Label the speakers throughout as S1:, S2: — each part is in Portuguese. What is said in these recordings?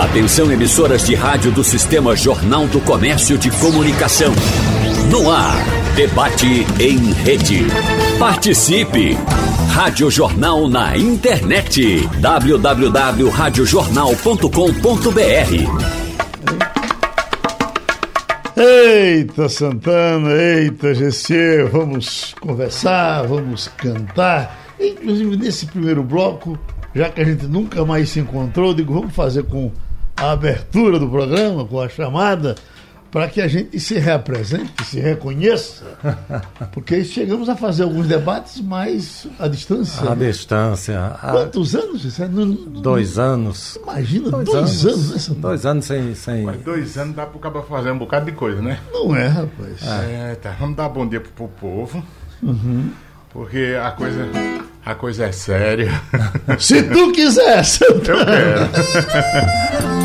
S1: Atenção emissoras de rádio do Sistema Jornal do Comércio de Comunicação. No ar, debate em rede. Participe! Rádio Jornal na internet. www.radiojornal.com.br
S2: Eita Santana, eita GC, vamos conversar, vamos cantar. Inclusive nesse primeiro bloco, já que a gente nunca mais se encontrou, digo, vamos fazer com a abertura do programa, com a chamada, para que a gente se reapresente, se reconheça, porque chegamos a fazer alguns debates mais à distância.
S3: À né? distância.
S2: Quantos anos? Isso é
S3: no, dois anos.
S2: Imagina, dois, dois anos,
S3: anos né? Dois anos sem. sem...
S4: Mas dois anos dá para o cara fazer um bocado de coisa, né?
S2: Não é, rapaz.
S4: É, tá. Vamos dar bom dia pro, povo. Uhum. Porque a coisa, a coisa é séria.
S2: Se tu quiser,
S4: Eu quero.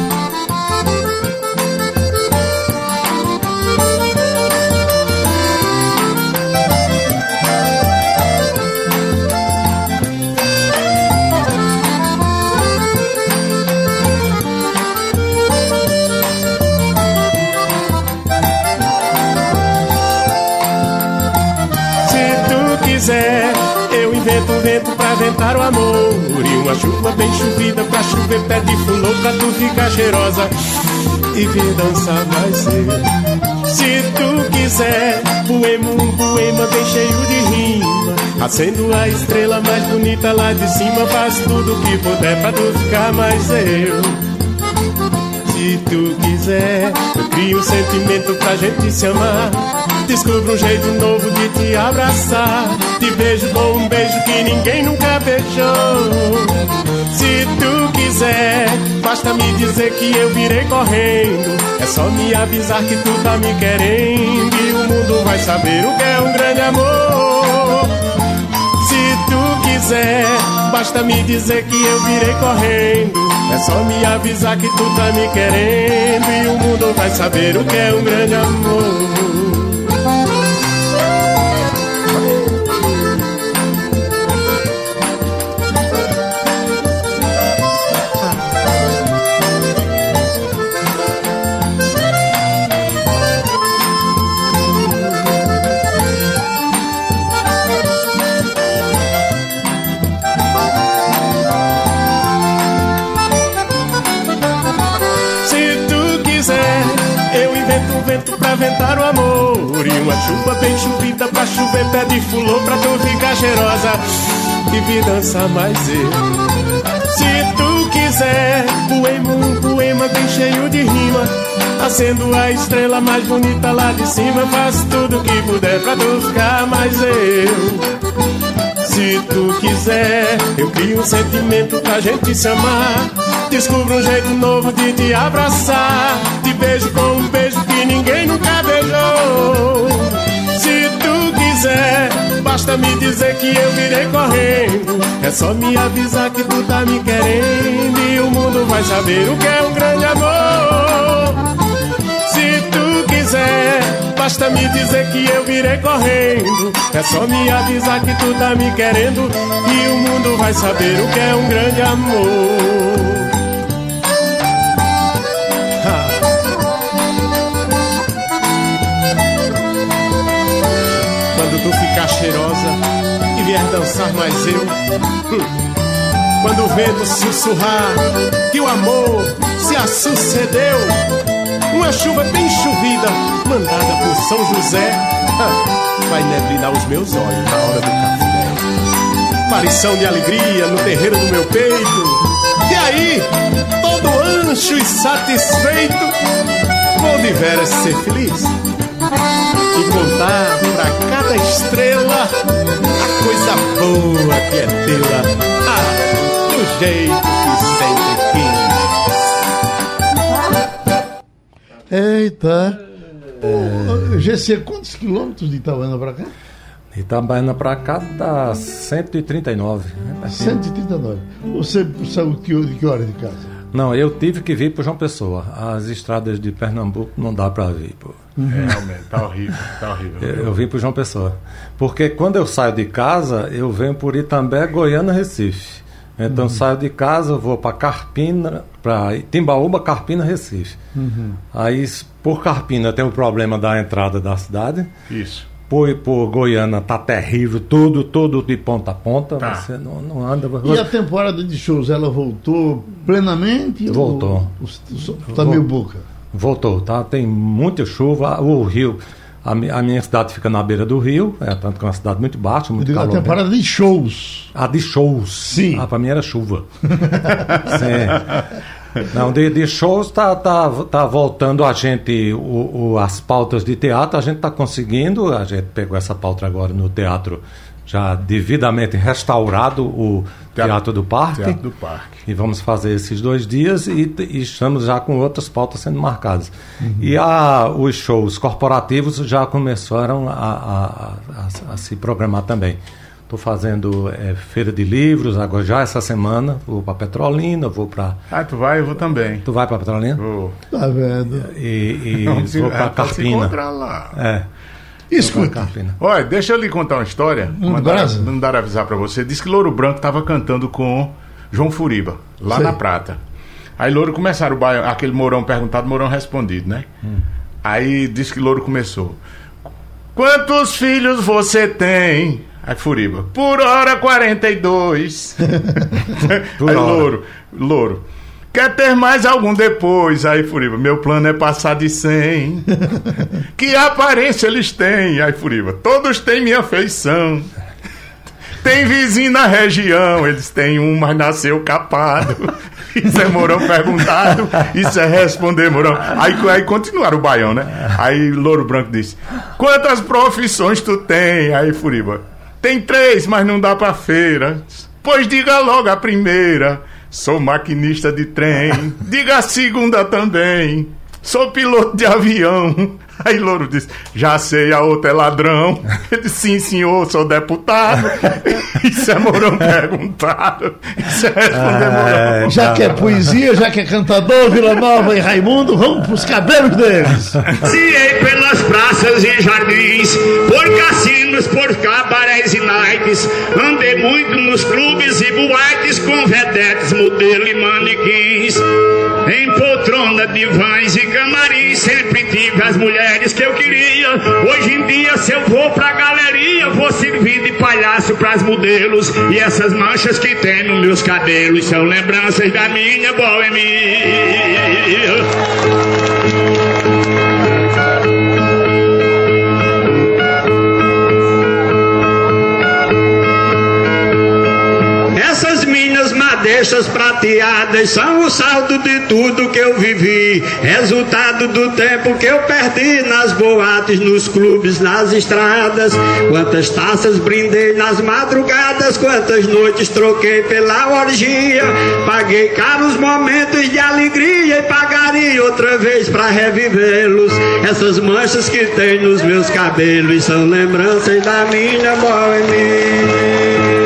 S5: vento pra ventar o amor. E uma chuva bem chovida pra chover pé de fulô Cheirosa e vir dançar mais cedo Se tu quiser, poema um poema bem cheio de rima. Acendo a estrela mais bonita lá de cima Faz tudo que puder pra tu ficar mais eu. Se tu quiser, eu crio um sentimento pra gente se amar Descubra um jeito novo de te abraçar. Te beijo com um beijo que ninguém nunca beijou. Se tu quiser, basta me dizer que eu virei correndo. É só me avisar que tu tá me querendo. E o mundo vai saber o que é um grande amor. Se tu quiser, basta me dizer que eu virei correndo. É só me avisar que tu tá me querendo. E o mundo vai saber o que é um grande amor. Pé de fulô Pra tu ficar cheirosa e vir dançar mais eu Se tu quiser, poema um poema bem cheio de rima Acendo a estrela mais bonita lá de cima Faço tudo que puder pra tu ficar mais eu se tu quiser, eu crio um sentimento pra gente se amar. Descubro um jeito novo de te abraçar. Te beijo com um beijo que ninguém nunca beijou. Se tu quiser, basta me dizer que eu virei correndo. É só me avisar que tu tá me querendo. E o mundo vai saber o que é um grande amor. Se tu quiser, basta me dizer que eu virei correndo. É só me avisar que tu tá me querendo. E o mundo vai saber o que é um grande amor. Vier dançar mais eu. Quando o vento sussurrar que o amor se sucedeu, uma chuva bem chovida mandada por São José vai neblinar os meus olhos na hora do café. Aparição de alegria no terreiro do meu peito. E aí, todo ancho e satisfeito, vou de veras ser feliz e contar pra cada estrela a coisa boa que é tê-la, ah, do jeito
S2: que sempre quis. Eita! É... GC, quantos quilômetros de Itabaiana pra cá?
S3: Itabaiana pra cá dá 139.
S2: Né? 139. Você saiu de que hora de casa?
S3: Não, eu tive que vir para João Pessoa. As estradas de Pernambuco não dá para vir. Pô.
S4: Uhum. É, realmente, tá horrível, tá horrível.
S3: Eu, eu vim para João Pessoa. Porque quando eu saio de casa, eu venho por Itambé, Goiânia, Recife.
S6: Então saio de casa, vou para Carpina, para Timbaúba, Carpina, Recife. Aí s- por Carpina tem o problema da entrada da cidade.
S4: Isso.
S6: Por, por Goiânia tá terrível, tudo, tudo de ponta a ponta.
S4: Tá.
S6: Você não, não anda.
S2: E a temporada de shows, ela voltou plenamente?
S6: Voltou.
S2: Ou, ou, tá meio boca?
S6: Voltou, tá? Tem muita chuva. O rio, a, a minha cidade fica na beira do rio, é tanto que é uma cidade muito baixa, muito
S2: digo a
S6: calor.
S2: temporada de shows.
S6: A de shows.
S2: Sim.
S6: Ah, pra mim era chuva. Sim. Não, de, de shows tá, tá, tá voltando a gente, o, o- as pautas de teatro, a gente tá conseguindo, a gente pegou essa pauta agora no teatro já devidamente restaurado, o
S4: Teatro-
S6: Teatro do Parque.
S4: Teatro do Parque.
S6: E vamos fazer esses dois dias e, e estamos já com outras pautas sendo marcadas. E a, os shows corporativos já começaram a, a- a- a se programar também. Estou fazendo eh, feira de livros, agora já essa semana, vou para Petrolina, vou para.
S4: Ah, tu vai, eu vou também.
S6: Tu vai para Petrolina?
S4: Vou.
S2: Tá vendo?
S6: E, e
S4: se-
S6: vou para
S4: é, se
S6: Carpina.
S4: encontrar lá.
S6: É,
S2: Escuta.
S4: Olha, deixa eu lhe contar uma história.
S2: Hum,
S4: mandaram avisar pra você. Diz que Louro Branco tava cantando com João Furiba, lá
S2: Sei.
S4: na Prata. Aí Louro começaram o baião, aquele Mourão perguntado, Mourão respondido, né?
S2: Hum.
S4: Aí disse que Louro começou. Quantos filhos você tem? Aí Furiba, por hora 42.
S6: Por
S4: Aí
S6: hora.
S4: Louro, Louro. Quer ter mais algum depois? Aí Furiba, meu plano é passar de 100. que aparência eles têm? Aí Furiba, todos têm minha feição. Tem vizinho na região, eles têm um, mas nasceu capado. Isso é Mourão perguntado, isso é responder Mourão. Aí, aí continuaram o baião, né? Aí Louro Branco disse: Quantas profissões tu tem? Aí Furiba: Tem três, mas não dá pra feira. Pois diga logo a primeira: Sou maquinista de trem. Diga a segunda também: Sou piloto de avião. Aí Louro disse: Já sei, a outra é ladrão. Ele disse: Sim, senhor, sou deputado. Isso é Mourão perguntado. Isso é responder Mourão.
S2: Já que é poesia, já que é cantador, Vila Nova e Raimundo, vamos pros cabelos deles.
S7: Passeei pelas praças e jardins, por cassinos, por cabarés e nights. Andei muito nos clubes e boates com vedetes, modelo e manequins. Em poltrona, divãs e camarins, sempre tive as mulheres que eu queria. Hoje em dia, se eu vou pra galeria, vou servir de palhaço pras modelos. E essas manchas que tem nos meus cabelos são lembranças da minha boemia. Madeixas prateadas são o saldo de tudo que eu vivi. Resultado do tempo que eu perdi nas boates, nos clubes, nas estradas. Quantas taças brindei nas madrugadas, quantas noites troquei pela orgia. Paguei caros momentos de alegria e pagaria outra vez pra revivê-los. Essas manchas que tem nos meus cabelos são lembranças da minha boemia.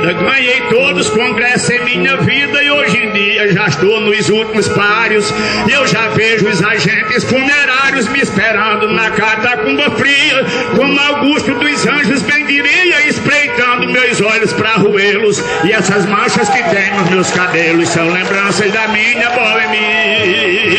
S7: Bebida. Ganhei todos os congressos em minha vida e hoje em dia já estou nos últimos páreos. E eu já vejo os agentes funerários me esperando na catacumba fria, como Augusto dos Anjos bem diria, espreitando meus olhos para roê-los. E essas manchas que tem nos meus cabelos são lembranças da minha boemia.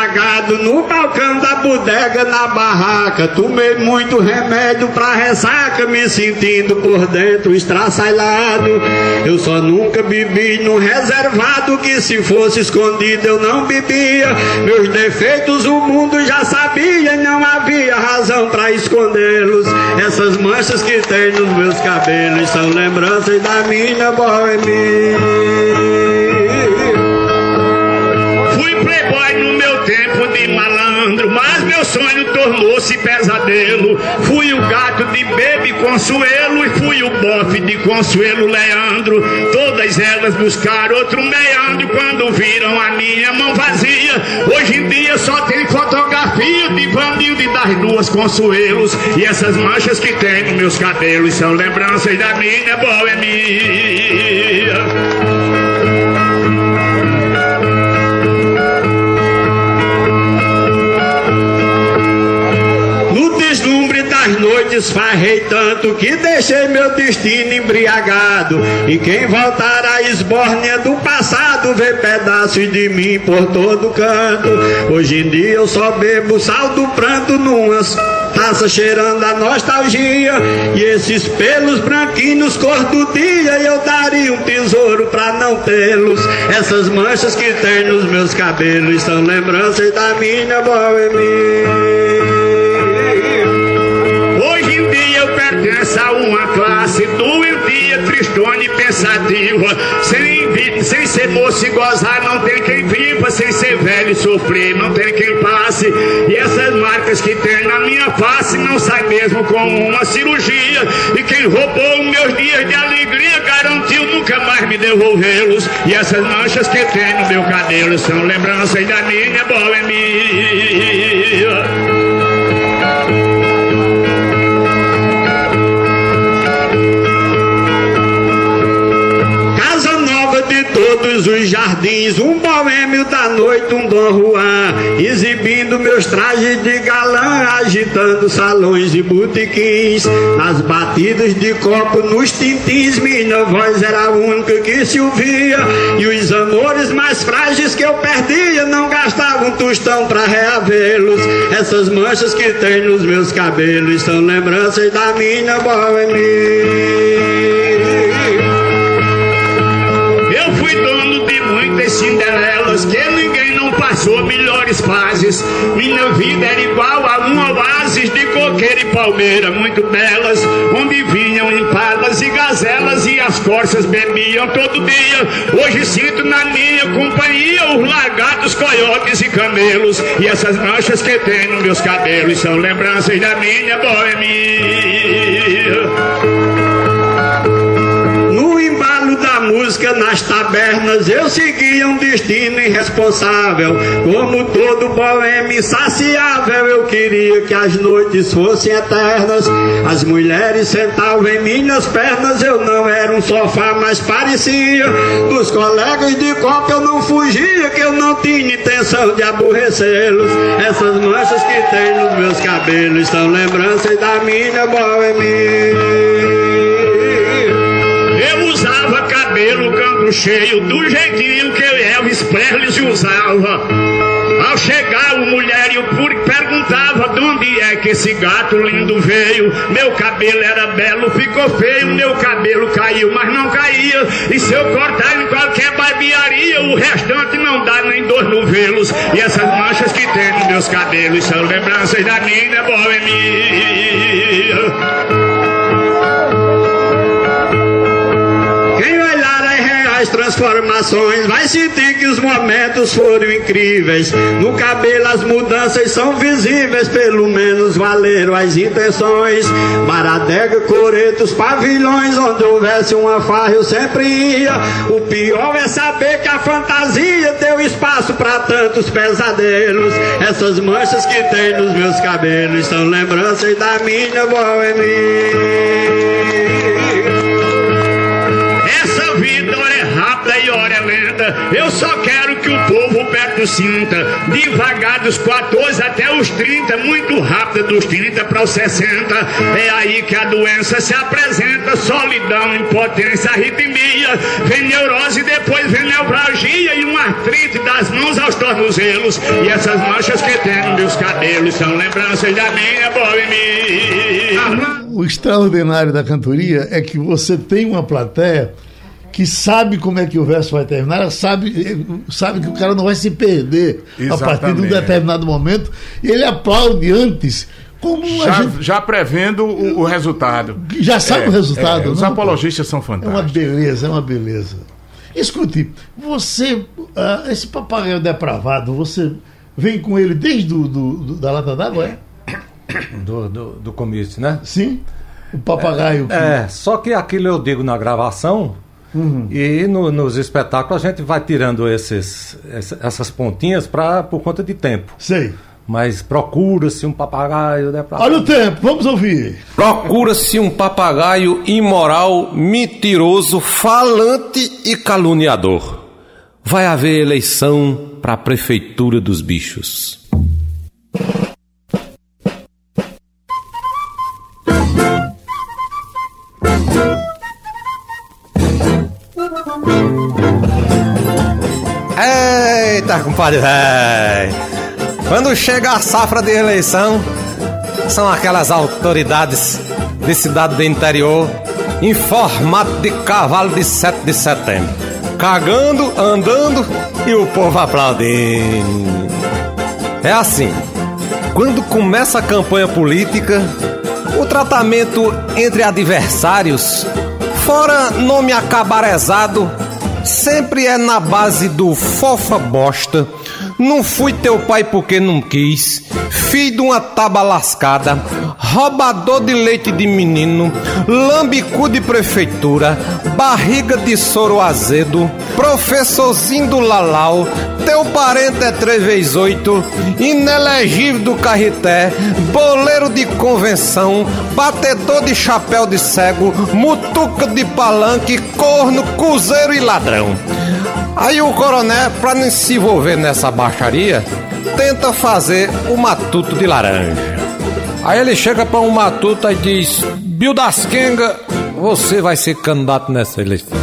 S7: Embriagado no balcão da bodega na barraca? Tomei muito remédio pra ressaca, me sentindo por dentro estraçalhado. Eu só nunca bebi num reservado que se fosse escondido eu não bebia. Meus defeitos o mundo já sabia, não havia razão pra escondê-los. Essas manchas que tem nos meus cabelos são lembranças da minha boemia.
S8: Tempo de malandro, mas meu sonho tornou-se pesadelo. Fui o gato de Bebe Consuelo e fui o bofe de Consuelo Leandro. Todas elas buscaram outro meandro quando viram a minha mão vazia. Hoje em dia só tem fotografia de Vanilde das duas Consuelos. E essas manchas que tem nos meus cabelos são lembranças da minha boemia. Das noites farrei tanto que deixei meu destino embriagado. E quem voltar à esbórnia do passado vê pedaços de mim por todo canto. Hoje em dia eu só bebo sal do pranto numas taça cheirando a nostalgia e esses pelos branquinhos cor do dia eu daria um tesouro pra não tê-los essas manchas que tem nos meus cabelos são lembranças da minha boemia classe doentia, tristona e pensativa. Sem, sem ser moço e gozar, não tem quem viva. Sem ser velho e sofrer, não tem quem passe. E essas marcas que tem na minha face não sai mesmo com uma cirurgia. E quem roubou meus dias de alegria garantiu nunca mais me devolvê-los. E essas manchas que tem no meu cabelo são lembranças da minha boemia. Todos os jardins, um boêmio da noite, um Dom Juan, exibindo meus trajes de galã, agitando salões e botequins, nas batidas de copo, nos tintins, minha voz era a única que se ouvia, e os amores mais frágeis que eu perdia não gastavam um tostão pra reavê-los. Essas manchas que tem nos meus cabelos são lembranças da minha boemia. Que ninguém não passou melhores fases. Minha vida era igual a um oásis de coqueiro e palmeira muito belas, onde vinham impalas e gazelas e as corças bebiam todo dia. Hoje sinto na minha companhia os lagartos, coiotes e camelos. E essas manchas que tem nos meus cabelos são lembranças da minha boemia. Música nas tabernas eu seguia um destino irresponsável. Como todo boêmio insaciável, eu queria que as noites fossem eternas. As mulheres sentavam em minhas pernas, eu não era um sofá, mas parecia. Dos colegas de copa eu não fugia, que eu não tinha intenção de aborrecê-los. Essas manchas que tem nos meus cabelos são lembranças da minha boemia. Cheio, do jeitinho que Elvis Presley usava. Ao chegar o mulherio puro perguntava de onde é que esse gato lindo veio. Meu cabelo era belo, ficou feio. Meu cabelo caiu, mas não caía. E se eu cortar em qualquer barbearia, o restante não dá nem dor no velos. E essas manchas que tem nos meus cabelos são lembranças da minha boemia. Transformações vai sentir que os momentos foram incríveis. No cabelo as mudanças são visíveis, pelo menos valeram as intenções. Baradega, coretos, pavilhões, onde houvesse uma farra eu sempre ia. O pior é saber que a fantasia deu espaço para tantos pesadelos. Essas manchas que tem nos meus cabelos são lembranças da minha boemia. Essa vida ora é é lenta. Eu só quero que o povo perto sinta. Devagar dos 14 até os 30, muito rápido dos 30 para os 60. É aí que a doença se apresenta: solidão, impotência, arritmia. Vem neurose, depois vem neuralgia e uma artrite das mãos aos tornozelos. E essas manchas que tem nos meus cabelos são lembranças da minha boemia.
S2: O extraordinário da cantoria é que você tem uma plateia que sabe como é que o verso vai terminar, ela sabe, sabe que o cara não vai se perder a partir de um
S4: Exatamente.
S2: determinado momento, e ele aplaude antes, como a
S4: Já,
S2: gente
S4: já prevendo o, o resultado.
S2: já sabe
S4: É,
S2: o resultado.
S4: é, os
S2: não?
S4: apologistas são
S2: É uma
S4: fantásticos.
S2: beleza, é uma beleza. Escute, você, ah, esse papagaio depravado, você vem com ele desde do, do- do- da lata d'água, é?
S3: Do, do, do comício, né?
S2: Sim. O papagaio. que-
S3: É, só que aquilo eu digo na gravação e no- nos espetáculos a gente vai tirando esses, essa- essas pontinhas pra, por conta de tempo.
S2: Sei.
S3: Mas procura-se um papagaio, né? pra-
S2: Olha o tempo, vamos ouvir.
S6: Procura-se um papagaio imoral, mentiroso, falante e caluniador. Vai haver eleição para a prefeitura dos bichos. Eita, compadre. Quando chega a safra de eleição, são aquelas autoridades de cidade do interior em formato de cavalo de 7 de setembro. Cagando, andando e o povo aplaudindo. É assim, quando começa a campanha política, o tratamento entre adversários, fora nome acabarezado, sempre é na base do fofa bosta, não fui teu pai porque não quis, filho de uma taba lascada, roubador de leite de menino, lambicu de prefeitura, barriga de soro azedo, professorzinho do lalau, teu parente é 3 vezes 8, inelegível do carreté, boleiro de convenção, batedor de chapéu de cego, mutuca de palanque, corno, cuzeiro e ladrão. Aí o coronel, pra não se envolver nessa baixaria, tenta fazer o matuto de laranja. Aí ele chega pra um matuto e diz: Bill das Kenga, você vai ser candidato nessa eleição.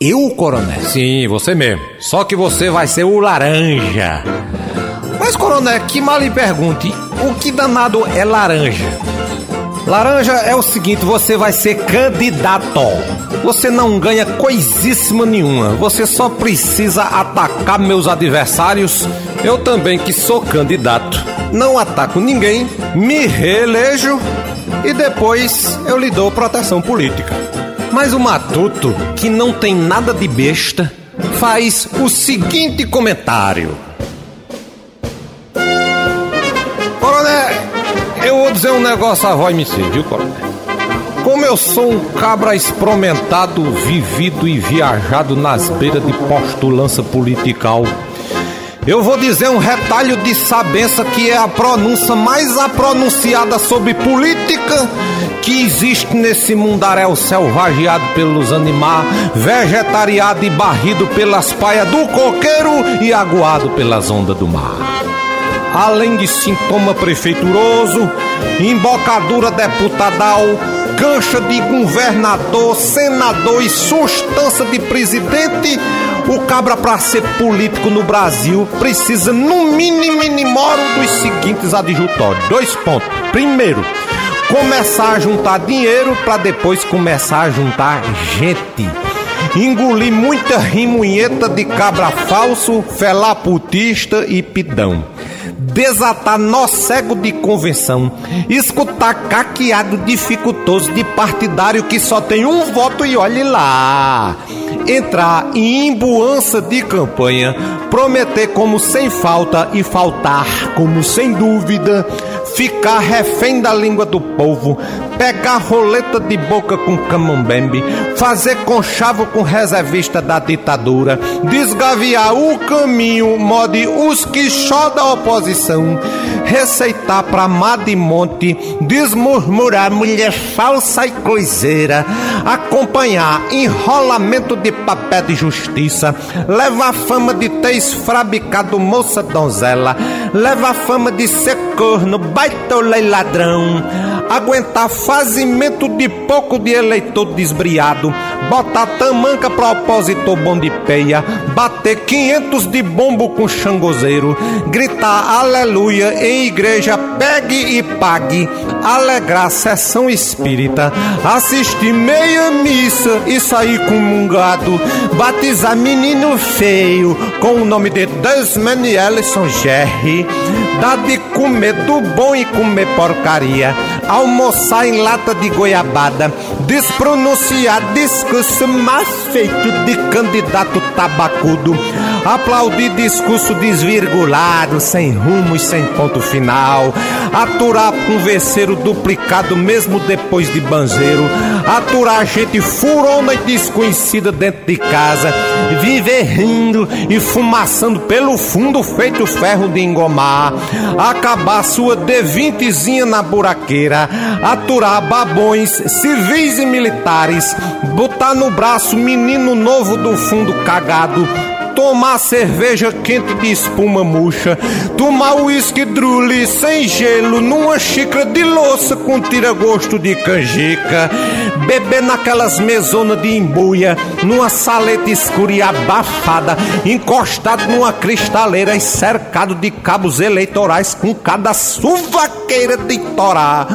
S6: Eu, coronel? Sim, você mesmo. Só que você vai ser o laranja. Mas, coronel, que mal lhe pergunte, o que danado é laranja? Laranja é o seguinte, você vai ser candidato. Você não ganha coisíssima nenhuma. Você só precisa atacar meus adversários. Eu também que sou candidato. Não ataco ninguém, me reelejo e depois eu lhe dou proteção política. Mas o Matuto, que não tem nada de besta, faz o seguinte comentário. Coronel, eu vou dizer um negócio a voz me viu, coronel? Como eu sou um cabra experimentado, vivido e viajado nas beiras de postulança political, eu vou dizer um retalho de sabença que é a pronúncia mais apronunciada sobre política que existe nesse mundaréu selvageado pelos animais, vegetariado e barrido pelas paias do coqueiro e aguado pelas ondas do mar. Além de sintoma prefeituroso, embocadura deputadal, cancha de governador, senador e substância de presidente, o cabra para ser político no Brasil precisa no mínimo minimoro dos seguintes adjutórios. Dois pontos. Primeiro, começar a juntar dinheiro para depois começar a juntar gente. Engolir muita rimunheta de cabra falso, felaputista e pidão desatar nó cego de convenção, escutar caqueado dificultoso de partidário que só tem um voto e olhe lá. Entrar em imbuança de campanha, prometer como sem falta e faltar como sem dúvida, ficar refém da língua do povo, pegar roleta de boca com camambembe, fazer conchavo com reservista da ditadura, desgaviar o caminho, mode os que da oposição, receitar pra Madimonte, desmurmurar mulher falsa e coiseira, acompanhar enrolamento de papel de justiça, levar fama de ter esfabricado moça donzela, levar fama de ser corno, baitola e ladrão, aguentar fazimento de pouco de eleitor desbriado, botar tamanca pra opositor bom de peia, bater 500 de bombo com xangozeiro, gritar aleluia em igreja, pegue e pague, alegrar sessão espírita, assistir meia missa e sair comungado, batizar menino feio com o nome de Desmanielson Gerry, dar de comer do bom e comer porcaria, almoçar em lata de goiabada, despronunciar discurso mais feito de candidato tabacudo, aplaudir discurso desvirgulado, sem rumo e sem ponto final, aturar converseiro duplicado mesmo depois de banzeiro, aturar gente furona e desconhecida dentro de casa, viver rindo e fumaçando pelo fundo feito ferro de engomar, acabar sua D20zinha na buraqueira, aturar babões civis e militares, botar no braço menino novo do fundo cagado, tomar cerveja quente de espuma murcha, tomar uísque drule sem gelo numa xícara de louça com tira-gosto de canjica, beber naquelas mesonas de embuia, numa saleta escura e abafada, encostado numa cristaleira e cercado de cabos eleitorais com cada suvaqueira de torar,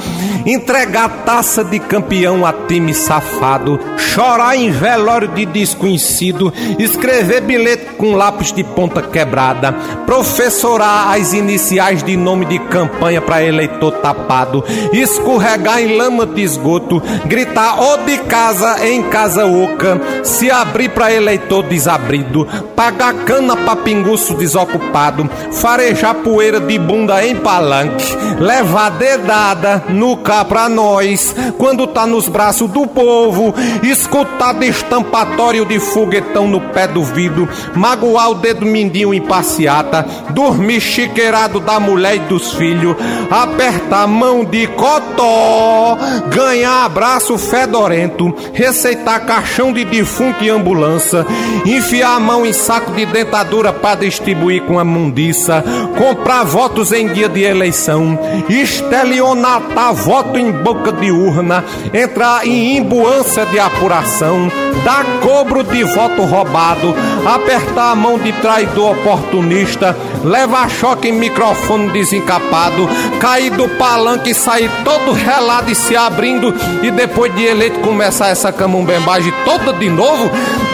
S6: entregar taça de campeão a time safado, chorar em velório de desconhecido, escrever bilhete com lápis de ponta quebrada, professorar as iniciais de nome de campanha para eleitor tapado, escorregar em lama de esgoto, gritar ou de casa em casa oca, se abrir para eleitor desabrido, pagar cana para pinguço desocupado, farejar poeira de bunda em palanque, levar dedada no cá pra nós, quando tá nos braços do povo, escutar destampatório de foguetão no pé do vidro, magoar o dedo mindinho em passeata, dormir chiqueirado da mulher e dos filhos, apertar mão de cotó, ganhar abraço fedorento, receitar caixão de defunto e ambulância, enfiar a mão em saco de dentadura para distribuir com a mundiça, comprar votos em dia de eleição, estelionatar voto em boca de urna, entrar em imbuância de apuração, dar cobro de voto roubado, apertar a mão de traidor oportunista, levar choque em microfone desencapado, cair do palanque e sair todo relado e se abrindo, e depois de eleito começar essa camumbembagem toda de novo.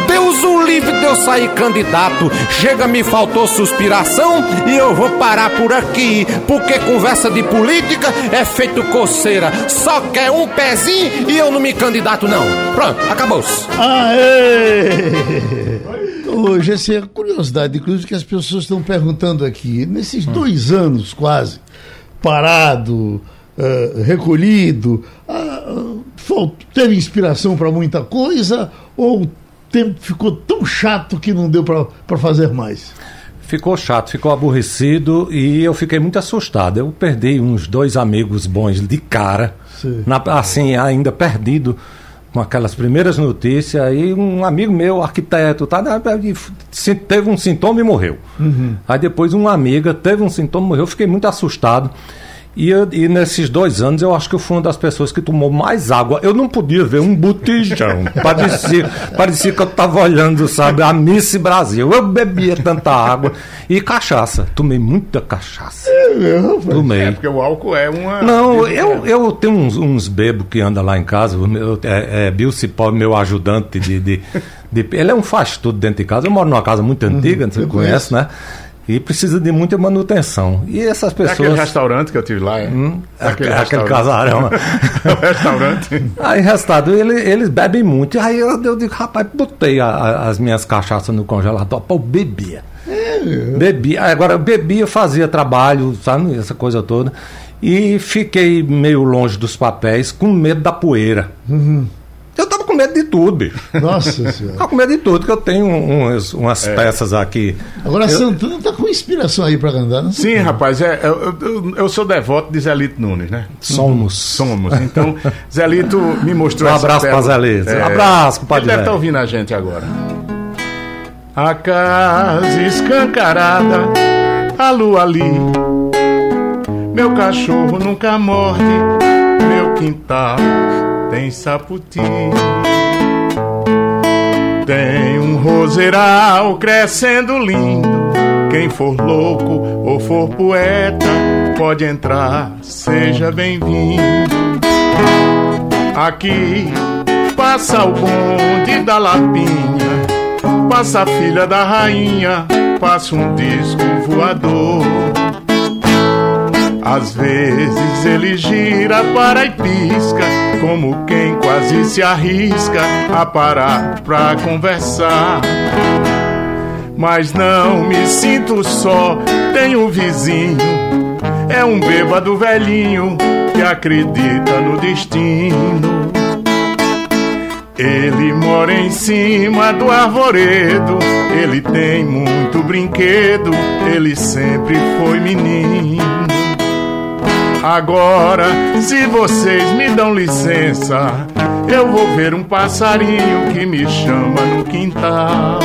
S6: Deus o livre de eu sair candidato. Chega, me faltou suspiração e eu vou parar por aqui. Porque conversa de política é feito coceira. Só quer um pezinho e eu não me candidato, não. Pronto, acabou-se.
S2: Aê! Hoje, essa é a curiosidade, inclusive, que as pessoas estão perguntando aqui. Nesses dois anos, quase, parado, eh, recolhido, falt- teve inspiração para muita coisa ou o tempo ficou tão chato que não deu para fazer mais?
S3: Ficou chato, ficou aborrecido e eu fiquei muito assustado. Eu perdi uns dois amigos bons de cara, na- assim, ainda perdido com aquelas primeiras notícias. Aí um amigo meu, arquiteto, tá, né, teve um sintoma e morreu. Aí depois uma amiga teve um sintoma e morreu. Eu fiquei muito assustado. E, eu- e nesses dois anos eu acho que eu fui uma das pessoas que tomou mais água. Eu não podia ver um botijão. parecia, parecia que eu estava olhando, sabe, a Miss Brasil. Eu bebia tanta água. E cachaça. Tomei muita cachaça. Tomei.
S4: É, porque o álcool é uma.
S3: Não, eu, eu tenho uns, uns bebos que andam lá em casa. O meu, é, é Bill Cipó, meu ajudante de, de, de- Ele é um faz tudo dentro de casa. Eu moro numa casa muito antiga, você
S2: eu
S3: conhece, né? E precisa de muita manutenção. E essas
S4: É aquele
S3: pessoas.
S4: restaurante que eu tive lá, é?
S3: Hum,
S4: Aquele
S3: casarão.
S4: É o restaurante.
S3: Aí, resultado, ele, eles bebem muito. Aí eu, eu digo, rapaz, botei a- a- as minhas cachaças no congelador. Pô, bebia. Bebia. Agora, eu bebia, fazia trabalho, sabe? Essa coisa toda. E fiquei meio longe dos papéis, com medo da poeira. Eu tava com medo de tudo, bicho.
S2: Nossa Senhora.
S3: Tava com medo de tudo, que eu tenho uns- umas peças aqui.
S2: Agora, Santana tá com inspiração aí para andar, não
S4: Sim, rapaz, é, eu, eu- eu sou devoto de Zelito Nunes, né?
S3: Somos.
S4: Somos. Então, Zelito me mostrou
S3: Um
S4: essa
S3: abraço
S4: tela.
S3: pra Zelito. Um abraço, compadre
S4: Ele deve estar ouvindo a gente agora. A casa escancarada, a lua ali. Meu cachorro nunca morde, meu quintal tem saputi. Tem um roseiral crescendo lindo. Quem for louco ou for poeta, pode entrar, seja bem-vindo. Aqui passa o bonde da lapinha, passa a filha da rainha, passa um disco voador. Às vezes ele gira para e pisca, como quem quase se arrisca a parar pra conversar. Mas não me sinto só, tenho um vizinho, é um bêbado velhinho que acredita no destino. Ele mora em cima do arvoredo, ele tem muito brinquedo, ele sempre foi menino. Agora, se vocês me dão licença, eu vou ver um passarinho que me chama no quintal.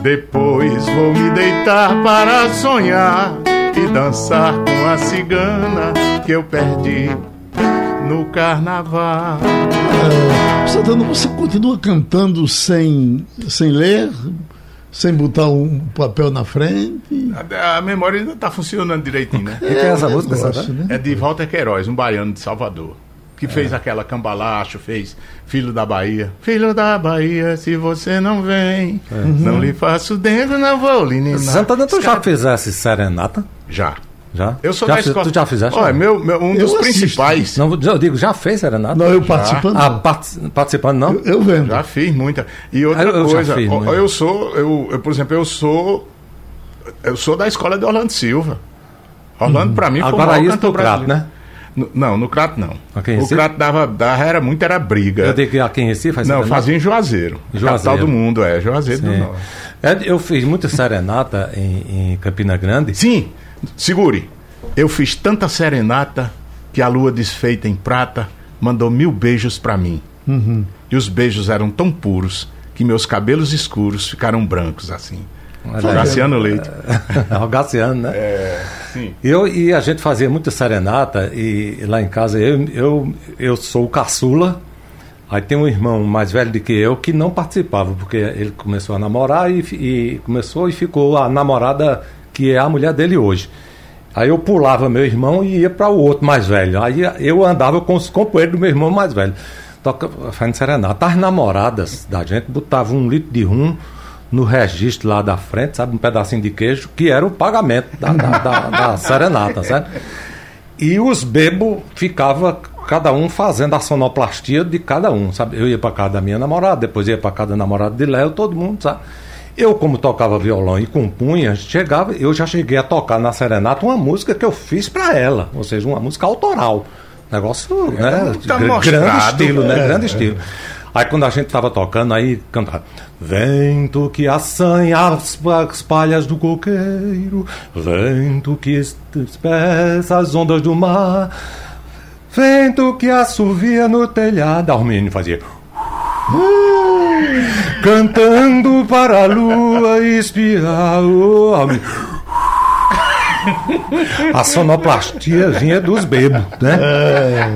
S4: Depois vou me deitar para sonhar e dançar com a cigana que eu perdi no carnaval.
S2: É, Santana, você continua cantando sem, sem ler, sem botar um papel na frente?
S4: A, a memória ainda tá funcionando direitinho, né?
S6: Que é essa música,
S2: gosto,
S6: Santana?
S2: né?
S4: É de Walter Queiroz, um baiano de Salvador. Que fez aquela cambalacho, fez Filho da Bahia. Filho da Bahia, se você não vem, não lhe faço dentro, não vou lhe ninar.
S6: Santana, tu já
S4: cara-
S6: fizesse serenata?
S4: Já.
S6: Já?
S4: Eu sou
S6: já
S4: da
S6: fi-
S4: escola.
S6: Tu já fizeste?
S4: Olha, meu, meu- um dos
S2: Eu assisto.
S4: principais.
S6: Não, eu digo, já fez serenata?
S2: Não, eu participando.
S6: Ah,
S2: não.
S6: parti- participando não?
S2: Eu, eu vendo.
S4: Já fiz muita. E outra
S6: Eu- eu já
S4: coisa,
S6: fiz
S4: ó, eu sou, eu, eu, por exemplo, eu sou. Eu sou da escola de Orlando Silva. Orlando, pra mim, foi o
S6: Agora
S4: maior
S6: isso
S4: cantor
S6: do Crato, né?
S4: No- não, no Crato não. O? Crato dava, dava era muito, era briga.
S6: Eu digo que aqui em Recife faz
S4: Não,
S6: serenata?
S4: fazia em Juazeiro.
S6: Juazeiro.
S4: Capital do mundo, é. Juazeiro do
S6: Sim.
S4: Norte.
S6: É, Eu fiz muita serenata em, em Campina Grande.
S4: Sim, segure. Eu fiz tanta serenata que a lua desfeita em prata mandou mil beijos pra mim.
S6: Uhum.
S4: E os beijos eram tão puros que meus cabelos escuros ficaram brancos assim.
S6: Olha aí.
S4: Graciano Leite.
S6: Algaciano, né?
S4: Sim.
S6: Eu, e a gente fazia muita serenata e lá em casa eu, eu, eu sou o caçula. Aí tem um irmão mais velho do que eu que não participava, porque ele começou a namorar e, e começou e ficou a namorada que é a mulher dele hoje. Aí eu pulava meu irmão e ia para o outro mais velho. Aí eu andava com os companheiros do meu irmão mais velho. Toca, fazendo serenata. As namoradas da gente botavam um litro de rum no registro lá da frente, sabe? Um pedacinho de queijo, que era o pagamento da, da, da- da serenata, certo? E os bebos ficava cada um fazendo a sonoplastia de cada um, sabe? Eu ia para casa da minha namorada, depois ia para casa da namorada de Léo, todo mundo, sabe? Eu, como tocava violão e compunha, chegava, eu já cheguei a tocar na serenata uma música que eu fiz para ela, ou seja, uma música autoral. Negócio, né?
S4: tá
S6: gr-
S4: mostrado,
S6: grande estilo, né?
S2: é,
S6: grande
S2: é.
S6: estilo. Aí quando a gente tava tocando, aí cantava Vento que assanha as, as palhas do coqueiro Vento que espessa as ondas do mar Vento que assovia no telhado Aí o menino fazia Cantando para a lua espiar o homem. A sonoplastia vinha dos bebos, né?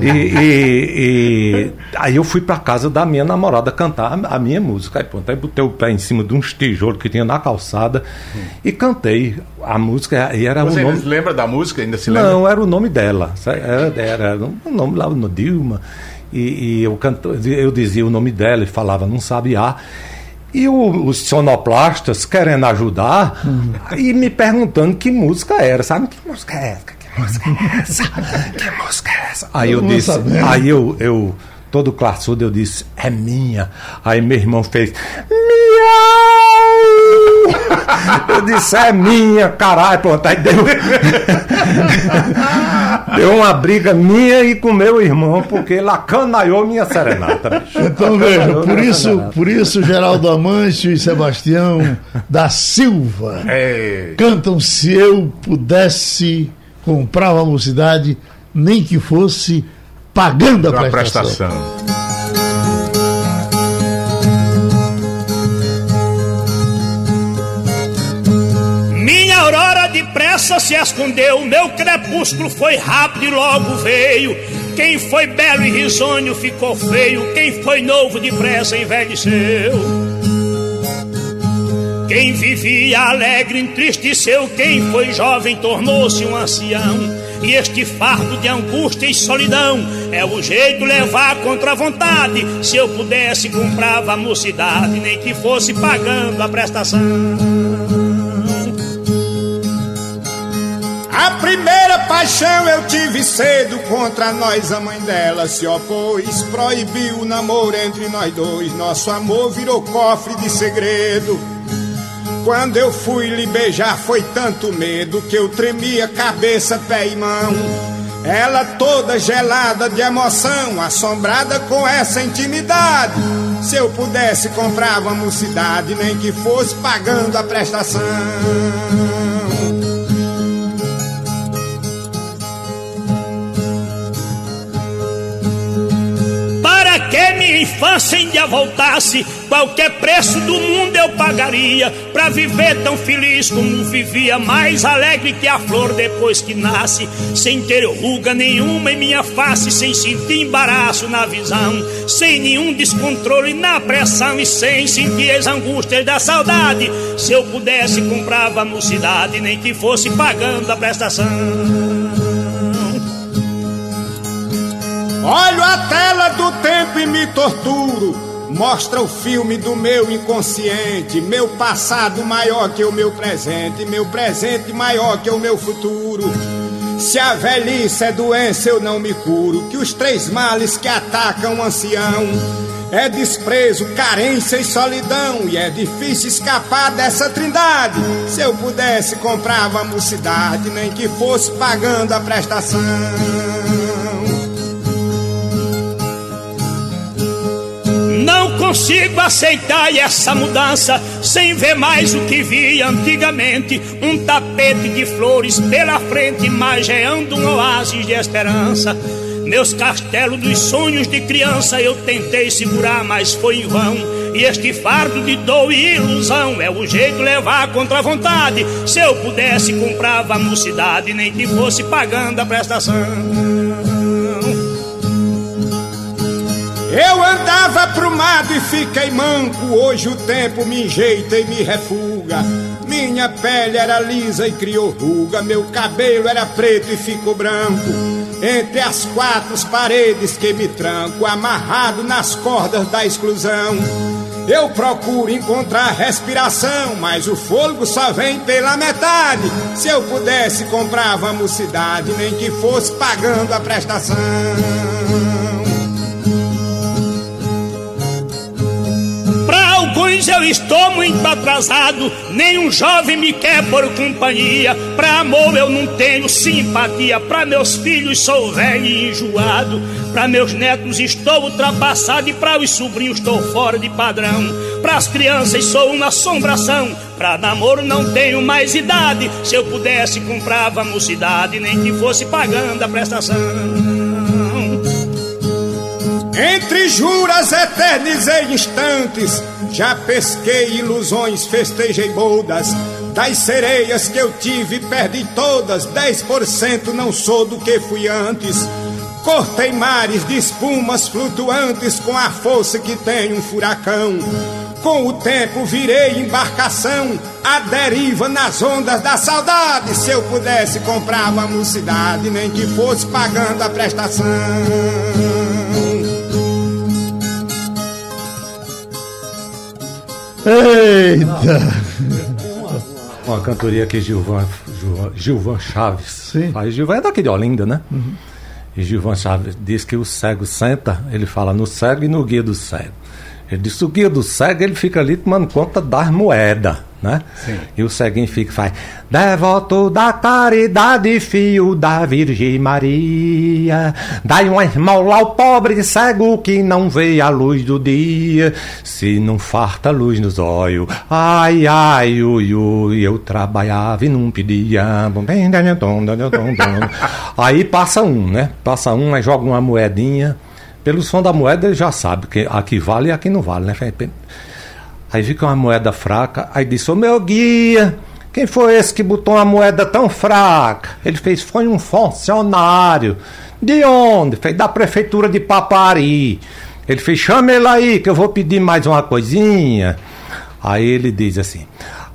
S6: E, e- e aí eu fui pra casa da minha namorada cantar a minha música. Aí, pronto, aí botei o pé em cima de uns tijolos que tinha na calçada e cantei a música. E era
S4: Você
S6: o nome.
S4: lembra da música? Ainda se lembra?
S6: Não, era o nome dela. Era, era o nome lá no Dilma. E, e eu, canto, eu dizia o nome dela e falava num sabiá. E o- os sonoplastas querendo ajudar e me perguntando que música era, sabe? Que música é essa? Que música é essa? Que música é essa? Aí eu
S2: mundo
S6: disse,
S2: sabendo.
S6: aí eu, eu todo classudo, eu disse, é minha. Aí meu irmão fez, miau! Eu disse, é minha, caralho, pronto. Aí deu. deu uma briga minha e com meu irmão, porque ele acanaiou minha serenata, bicho.
S2: Então veja,
S6: Acanaiou
S2: por
S6: minha
S2: isso,
S6: serenata.
S2: por isso Geraldo Amâncio e Sebastião da Silva
S4: É.
S2: cantam Se Eu Pudesse Comprar uma Mocidade, nem que fosse pagando a prestação.
S4: prestação.
S9: Depressa se escondeu, meu crepúsculo foi rápido e logo veio. Quem foi belo e risonho ficou feio, quem foi novo depressa envelheceu. Quem vivia alegre entristeceu, quem foi jovem tornou-se um ancião. E este fardo de angústia e solidão é o jeito levar contra a vontade. Se eu pudesse, comprava a mocidade, nem que fosse pagando a prestação.
S10: A primeira paixão eu tive cedo contra nós, a mãe dela se opôs, proibiu o namoro entre nós dois. Nosso amor virou cofre de segredo. Quando eu fui lhe beijar foi tanto medo que eu tremia cabeça, pé e mão. Ela toda gelada de emoção, assombrada com essa intimidade. Se eu pudesse comprava mocidade, nem que fosse pagando a prestação.
S9: Minha infância ainda voltasse, qualquer preço do mundo eu pagaria pra viver tão feliz como vivia, mais alegre que a flor depois que nasce, sem ter ruga nenhuma em minha face, sem sentir embaraço na visão, sem nenhum descontrole na pressão e sem sentir as angústias da saudade. Se eu pudesse comprava a mocidade, nem que fosse pagando a prestação.
S10: Olho a tela do tempo e me torturo. Mostra o filme do meu inconsciente, meu passado maior que o meu presente, meu presente maior que o meu futuro. Se a velhice é doença, eu não me curo. Que os três males que atacam o ancião é desprezo, carência e solidão. E é difícil escapar dessa trindade. Se eu pudesse, comprava a mocidade, nem que fosse pagando a prestação.
S9: Consigo aceitar essa mudança sem ver mais o que via antigamente. Um tapete de flores pela frente, mageando um oásis de esperança. Meus castelos dos sonhos de criança eu tentei segurar, mas foi em vão. E este fardo de dor e ilusão é o jeito levar contra a vontade. Se eu pudesse, comprava a mocidade, nem que fosse pagando a prestação.
S10: Eu andava aprumado e fiquei manco, hoje o tempo me enjeita e me refuga. Minha pele era lisa e criou ruga, meu cabelo era preto e ficou branco. Entre as quatro paredes que me tranco, amarrado nas cordas da exclusão. Eu procuro encontrar respiração, mas o fôlego só vem pela metade. Se eu pudesse, comprava a mocidade, nem que fosse pagando a prestação.
S9: Alguns eu estou muito atrasado, nenhum jovem me quer por companhia. Pra amor eu não tenho simpatia, pra meus filhos sou velho e enjoado. Pra meus netos estou ultrapassado e pra os sobrinhos estou fora de padrão. Pras crianças sou uma assombração, pra namoro não tenho mais idade. Se eu pudesse comprava mocidade, nem que fosse pagando a prestação.
S10: Entre juras eternizei instantes, já pesquei ilusões, festejei bodas. Das sereias que eu tive, perdi todas, 10% não sou do que fui antes. Cortei mares de espumas flutuantes com a força que tem um furacão. Com o tempo virei embarcação, a deriva nas ondas da saudade. Se eu pudesse comprar uma mocidade, nem que fosse pagando a prestação.
S2: Eita!
S6: Uma cantoria que Gilvan, Gilvan, Gilvan Chaves
S2: Sim.
S6: faz. Gilvan é daqui de Olinda, né? E Gilvan Chaves diz que o cego senta, ele fala no cego e no guia do cego. Ele diz o guia do cego ele fica ali tomando conta das moedas, né?
S4: Sim.
S6: E o ceguinho fica faz Devoto da caridade, filho da Virgem Maria Dai uma esmola ao pobre cego que não vê a luz do dia Se não farta luz nos olhos Ai, ai, ui, ui Eu trabalhava e não pedia Aí passa um, né? Passa um, aí joga uma moedinha pelo som da moeda ele já sabe que aqui vale e aqui não vale, né? Aí fica uma moeda fraca, aí disse, ô meu guia, quem foi esse que botou uma moeda tão fraca? Ele fez, foi um funcionário. De onde? Fez da prefeitura de Papari. Ele fez, chama ele aí que eu vou pedir mais uma coisinha. Aí ele diz assim,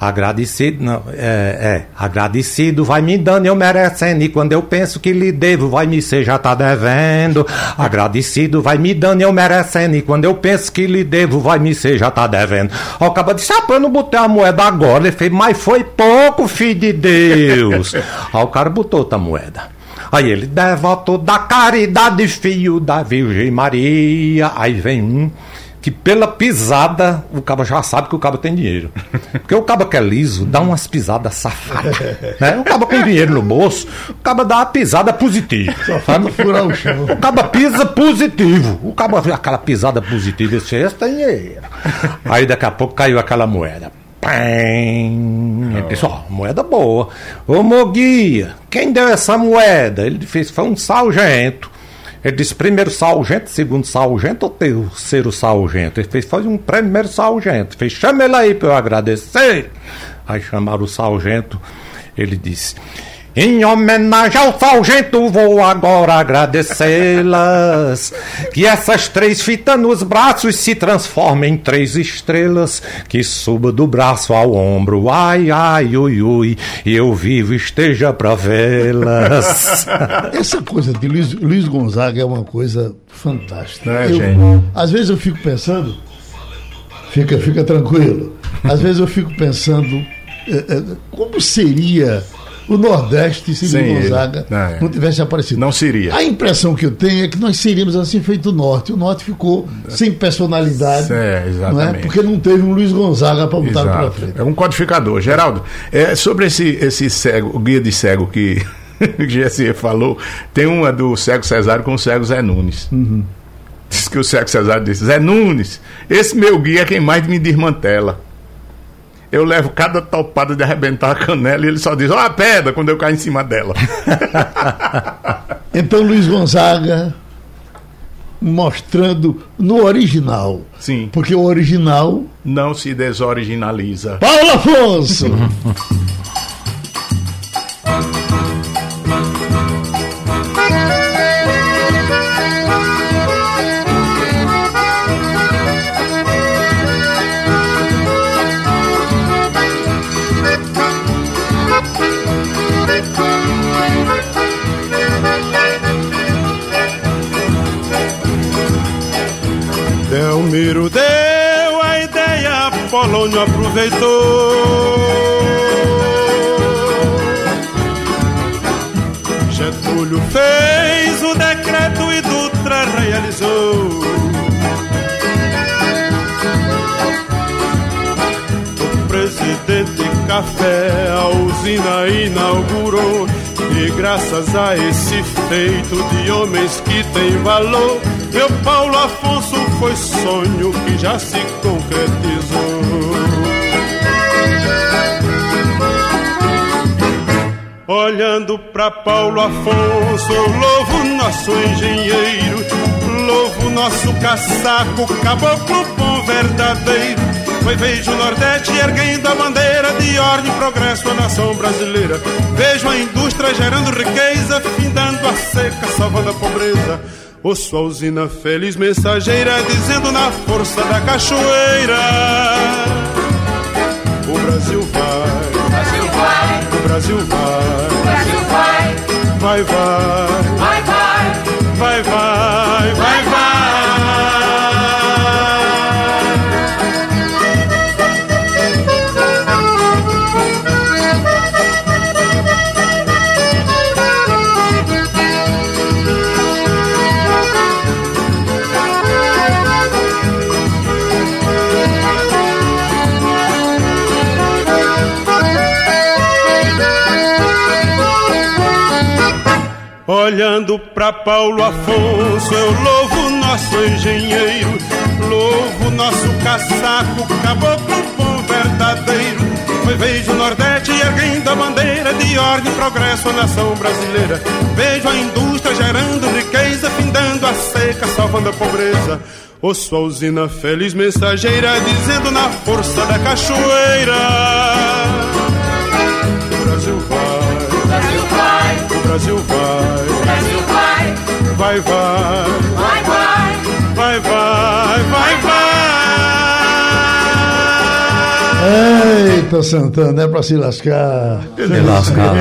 S6: Agradecido, não, é, é, agradecido vai me dando, eu merecendo, e quando eu penso que lhe devo, vai me ser, já tá devendo. Agradecido vai me dando, eu merecendo, e quando eu penso que lhe devo, vai me ser, já tá devendo. Ó, acaba de eu não botei a moeda agora, ele fez, mas foi pouco, filho de Deus. Aí o cara botou outra moeda. Aí ele, devoto da caridade, filho da Virgem Maria. Aí vem um que pela pisada o cabo já sabe que o cabo tem dinheiro. Porque o cabo que é liso dá umas pisadas safadas. Né? O cabo com dinheiro no bolso, o cabo dá uma pisada positiva.
S2: Só falta furar o chão.
S6: O cabo pisa positivo. O cabo vê aquela pisada positiva, esse esse tem dinheiro. Aí daqui a pouco caiu aquela moeda. Disse, ó, moeda boa. Ô Moguia, quem deu essa moeda? Ele fez, foi um sargento. Ele disse primeiro sargento, segundo sargento ou terceiro sargento? Ele fez, foi um primeiro sargento. Fez, chama ele aí para eu agradecer. Aí chamaram o sargento. Ele disse. Em homenagem ao sargento, vou agora agradecê-las. Que essas três fitas nos braços se transformem em três estrelas. Que suba do braço ao ombro, ai, ai, ui, ui. E eu vivo esteja pra vê-las.
S2: Essa coisa de Luiz, Luiz Gonzaga é uma coisa fantástica.
S4: É,
S2: Eu-
S4: gente.
S2: Às vezes eu fico pensando, fica, fica tranquilo. Às vezes eu fico pensando eh, eh, como seria o Nordeste se
S4: Sem
S2: Luiz
S4: ele.
S2: Gonzaga
S4: É.
S2: não tivesse aparecido.
S4: Não seria.
S2: A impressão que eu tenho é que nós seríamos assim feito o Norte. O Norte ficou sem personalidade.
S4: É, exatamente.
S2: Não é? Porque não teve um Luiz Gonzaga para botar para frente.
S4: É um codificador. Geraldo, é, sobre esse, esse cego, o guia de cego que o GSE falou, tem uma do cego Cesário com o cego Zé Nunes. Diz que o cego Cesário disse: Zé Nunes, esse meu guia é quem mais me desmantela. Eu levo cada topada de arrebentar a canela e ele só diz: Ó, a pedra, quando eu caio em cima dela.
S2: Então Luiz Gonzaga mostrando no original.
S4: Sim.
S2: Porque o original.
S4: Não se desoriginaliza.
S2: Paulo Afonso!
S11: Delmiro deu a ideia, Polônio aproveitou. Getúlio fez o decreto e Dutra realizou. O presidente Café a usina inaugurou. E graças a esse feito de homens que têm valor, meu Paulo Afonso foi sonho que já se concretizou. Olhando pra Paulo Afonso, louvo nosso engenheiro, louvo nosso caçaco, caboclo bom verdadeiro. Foi vejo o Nordeste erguendo a bandeira de ordem e progresso à nação brasileira. Vejo a indústria gerando riqueza, findando a seca, salvando a pobreza. Ouço a usina feliz mensageira dizendo na força da cachoeira: O Brasil vai,
S12: Brasil vai,
S11: o Brasil vai.
S12: Brasil vai,
S11: Vai, vai,
S12: vai, vai.
S11: Olhando pra Paulo Afonso, eu louvo nosso engenheiro, louvo nosso caçaco, caboclo bom verdadeiro. Foi vejo o Nordeste erguendo a bandeira de ordem e progresso à nação brasileira. Vejo a indústria gerando riqueza, findando a seca, salvando a pobreza. Ouço a usina feliz mensageira dizendo na força da cachoeira: O Brasil vai,
S12: Brasil vai,
S11: o Brasil vai.
S12: Vai,
S11: Vai, vai,
S12: vai, vai.
S11: vai, vai, vai.
S2: Eita, Santana, é pra se lascar.
S3: Me lascar.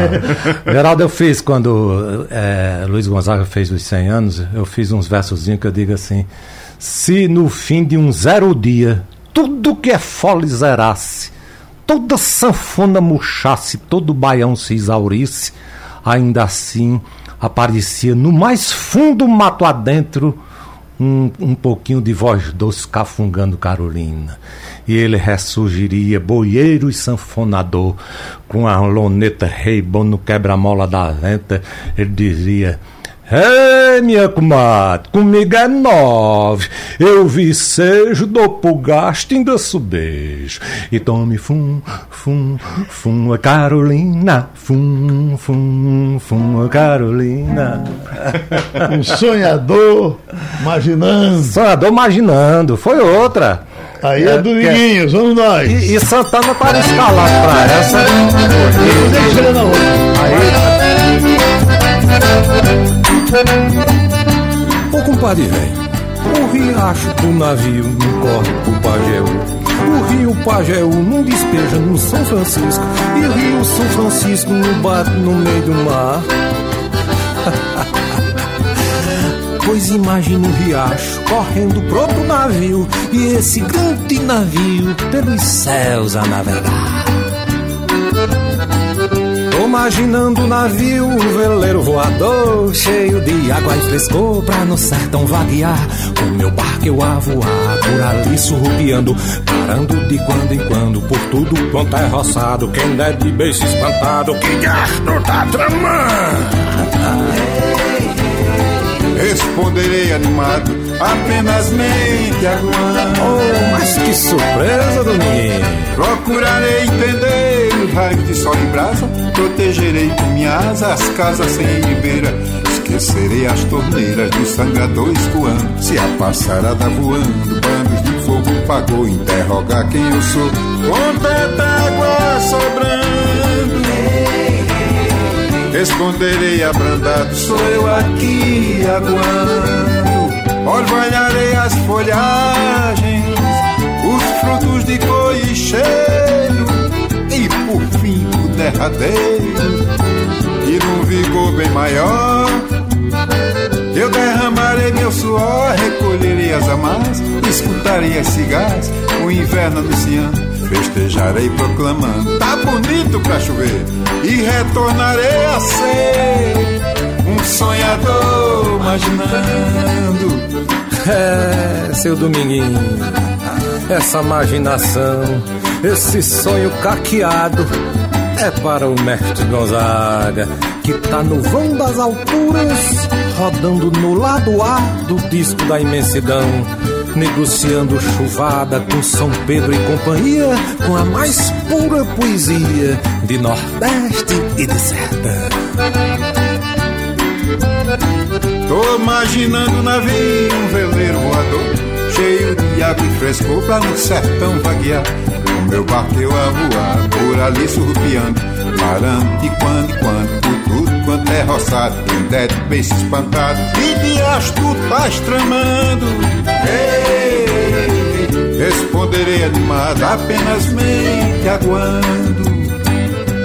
S3: Geraldo, eu fiz quando é, Luiz Gonzaga fez os 100 anos, eu fiz uns versozinhos que eu digo assim: se no fim de um zero dia tudo que é fole zerasse, toda sanfona murchasse, todo baião se exaurisse, ainda assim aparecia no mais fundo mato adentro um, um pouquinho de voz doce cafungando Carolina. E ele ressurgiria, boieiro e sanfonador, com a loneta rei bom no quebra-mola da venta. Ele dizia: Ei, minha comadre, comigo é nove. Eu vi sejo, dou pro gasto, ainda subejo. E tome fum, fum, fum, a Carolina. Fum, fum, fum, a Carolina.
S2: Um sonhador, imaginando.
S3: Sonhador imaginando, foi outra.
S2: Aí é,
S3: É,
S2: do
S3: que é-
S2: vamos nós.
S3: E, e Santana para escalar pra essa.
S2: Deixa ele na outra.
S6: Ô compadre velho, o riacho do navio não corre pro Pajeú. O rio Pajeú não despeja no São Francisco. E o rio São Francisco não bate no meio do mar. Pois imagine um riacho correndo pro outro navio e esse grande navio pelos céus a navegar. Imaginando o navio, um veleiro voador, cheio de água e frescor pra no sertão vaguear. Com meu barco eu a voar, por ali surrupiando, parando de quando em quando, por tudo quanto é roçado. Quem der de beijo espantado, que gasto tá tramando.
S13: Responderei animado, apenas mente aguando.
S6: Oh, mas que surpresa, Dominguinho!
S13: Procurarei entender o raio de sol e brasa, protegerei com minha asa as casas sem ribeira. Esquecerei as torneiras do sangrador escoando. Se a passarada voando, bandos de fogo pagou. Interrogar quem eu sou, com tanta água sobrando. Responderei abrandado, sou eu aqui aguando. Orvalharei as folhagens, os frutos de cor e cheiro, e por fim o derradeiro, e num vigor bem maior. Eu derramarei meu suor, recolherei as amarras, escutarei as cigarras, o inverno anunciando. Festejarei proclamando, tá bonito pra chover, e retornarei a ser um sonhador imaginando.
S6: É, seu Dominguinho, essa imaginação, esse sonho caqueado é para o mestre Gonzaga, que tá no vão das alturas, rodando no lado A do disco da imensidão, negociando chuvada com São Pedro e companhia, com a mais pura poesia de Nordeste e de Sertão.
S13: Tô imaginando um navio, um veleiro voador, cheio de água e frescor pra no sertão vaguear. O meu barco a voar, por ali surrupiando, parando de quando em quando, por tudo quanto é roçado, quem der de peixe espantado, e de asto estás tramando. Ei, responderei animado, apenas mente aguando.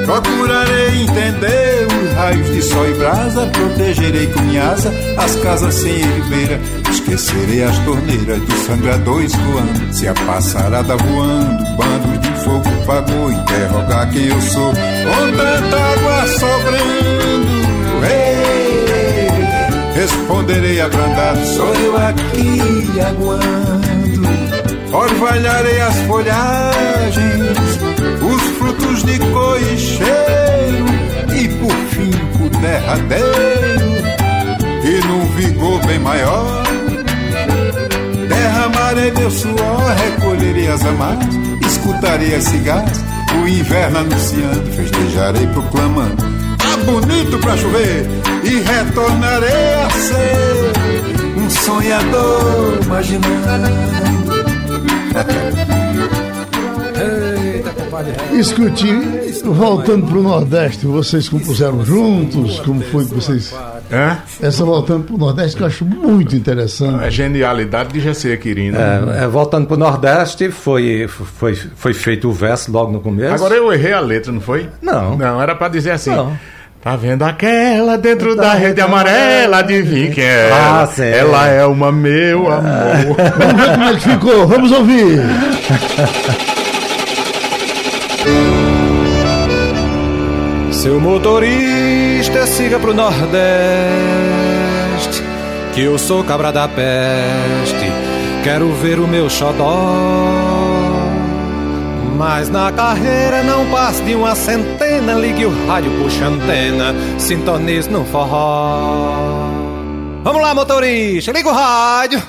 S13: Procurarei entender raios de sol e brasa, protegerei com minha asa as casas sem ribeira. Esquecerei as torneiras do sangrador escoando. Se a passarada voando, bandos de fogo pagou, interrogar quem eu sou. Com tanta água sobrando, ei, responderei abrandado, sou eu aqui aguando. Orvalharei as folhagens, os frutos de cor derradeiro, e num vigor bem maior, derramarei meu suor, recolherei as amarras, escutarei as cigarras, o inverno anunciando, festejarei proclamando, tá bonito pra chover, e retornarei a ser um sonhador imaginando.
S2: Escute, voltando pro Nordeste, vocês compuseram juntos? Como foi que vocês
S4: É?
S2: Essa voltando pro Nordeste que eu acho muito interessante.
S4: É genialidade de Jacê Quirino.
S3: É, é, voltando para o Nordeste, foi, foi, foi feito o verso logo no começo.
S4: Agora eu errei a letra, não foi?
S3: Não.
S4: Não, era pra dizer assim.
S3: Não.
S4: Tá vendo aquela dentro da rede amarela? Adivinha quem é?
S3: Ah,
S4: ela?
S3: sim.
S4: Ela é uma meu amor.
S2: Vamos ver como é que ficou, vamos ouvir.
S6: Seu motorista, siga pro Nordeste, que eu sou cabra da peste. Quero ver o meu xodó. Mas na carreira não passe de uma centena. Ligue o rádio, puxa a antena, sintonize no forró. Vamos lá, motorista, liga o rádio.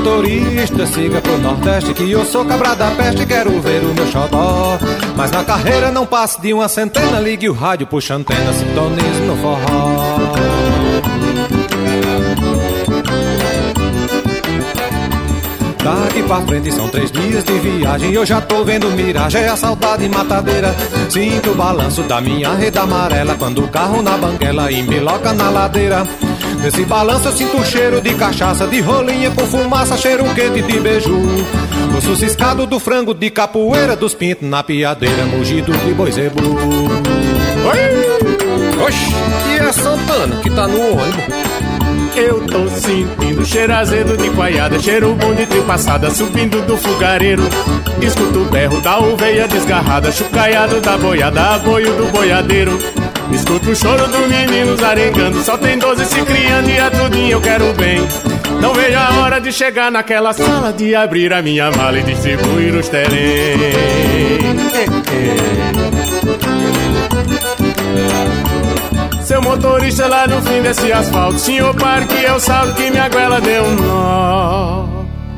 S6: Motorista, siga pro Nordeste Que eu sou cabra da peste Quero ver o meu xodó. Mas na carreira não passe de uma centena Ligue o rádio, puxa antena Sintonize no forró. Daqui pra frente são três dias de viagem Eu já tô vendo miragem, a saudade matadeira. Sinto o balanço da minha rede amarela Quando o carro na banguela embiloca na ladeira Nesse balanço eu sinto o cheiro de cachaça De rolinha com fumaça, cheiro quente de beiju O ciscado do frango de capoeira Dos pintos na piadeira, mugido de boi zebu Oxi, e é Santana que tá no ônibus
S5: Eu tô sentindo cheiro azedo de coiada, cheiro bom de trio passada, subindo do fogareiro. Escuto o berro da oveia desgarrada, chucaiado da boiada, aboio do boiadeiro. Escuto o choro dos meninos arengando, só tem doze se criando e a tudinho eu quero bem. Não vejo a hora de chegar naquela sala, de abrir a minha mala e distribuir os terem. Seu motorista lá no fim desse asfalto Senhor, pare que é o saldo que minha goela deu um nó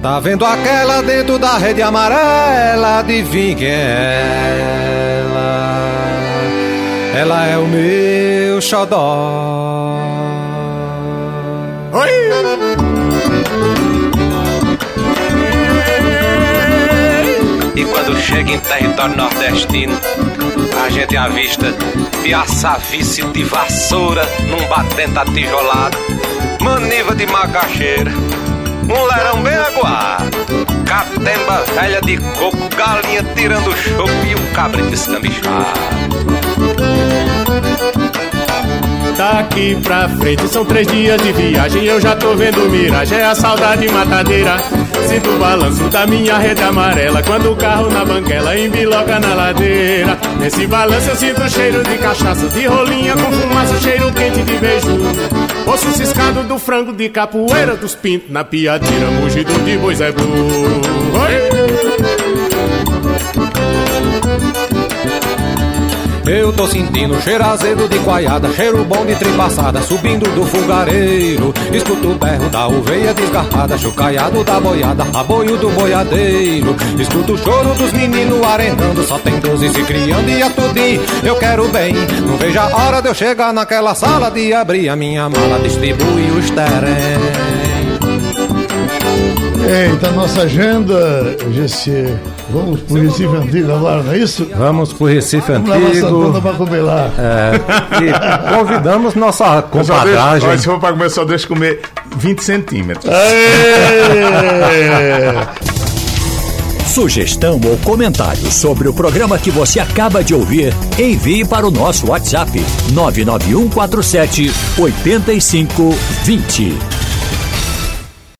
S6: Tá vendo aquela dentro da rede amarela? Adivinha quem é ela? É o meu xodó.
S14: E quando chega em território nordestino, a gente avista piaçavice de vassoura num batente atijolado, maniva de macaxeira, um lerão bem aguado, catemba velha de coco, galinha tirando choco e um cabrito escambichado.
S5: Daqui pra frente. São três dias de viagem Eu já tô vendo miragem, é a saudade matadeira. Sinto o balanço da minha rede amarela. Quando o carro na banguela embiloca na ladeira. Nesse balanço eu sinto o cheiro de cachaça De rolinha com fumaça, cheiro quente de beijo. Ouço ciscado do frango de capoeira Dos pintos na piadeira, mugido de boi Zé Bu.
S6: Eu tô sentindo cheiro azedo de coiada, cheiro bom de tripassada, subindo do fogareiro. Escuto o berro da oveia desgarrada, chocaiado da boiada, aboio do boiadeiro. Escuto o choro dos meninos arendando, só tem doze se criando e a tudinho eu quero bem. Não vejo a hora de eu chegar naquela sala de abrir a minha mala, distribuir os terem.
S2: Eita, nossa agenda, GC. Vamos pro Recife Antigo agora, não é isso?
S3: Vamos pro Recife
S2: Vamos
S3: Antigo.
S2: Santana pra comer lá.
S3: É, e convidamos nossa
S4: só deixo- se for pra comer, só deixo comer 20 centímetros.
S1: Sugestão ou comentário sobre o programa que você acaba de ouvir, envie para o nosso WhatsApp 99147 8520.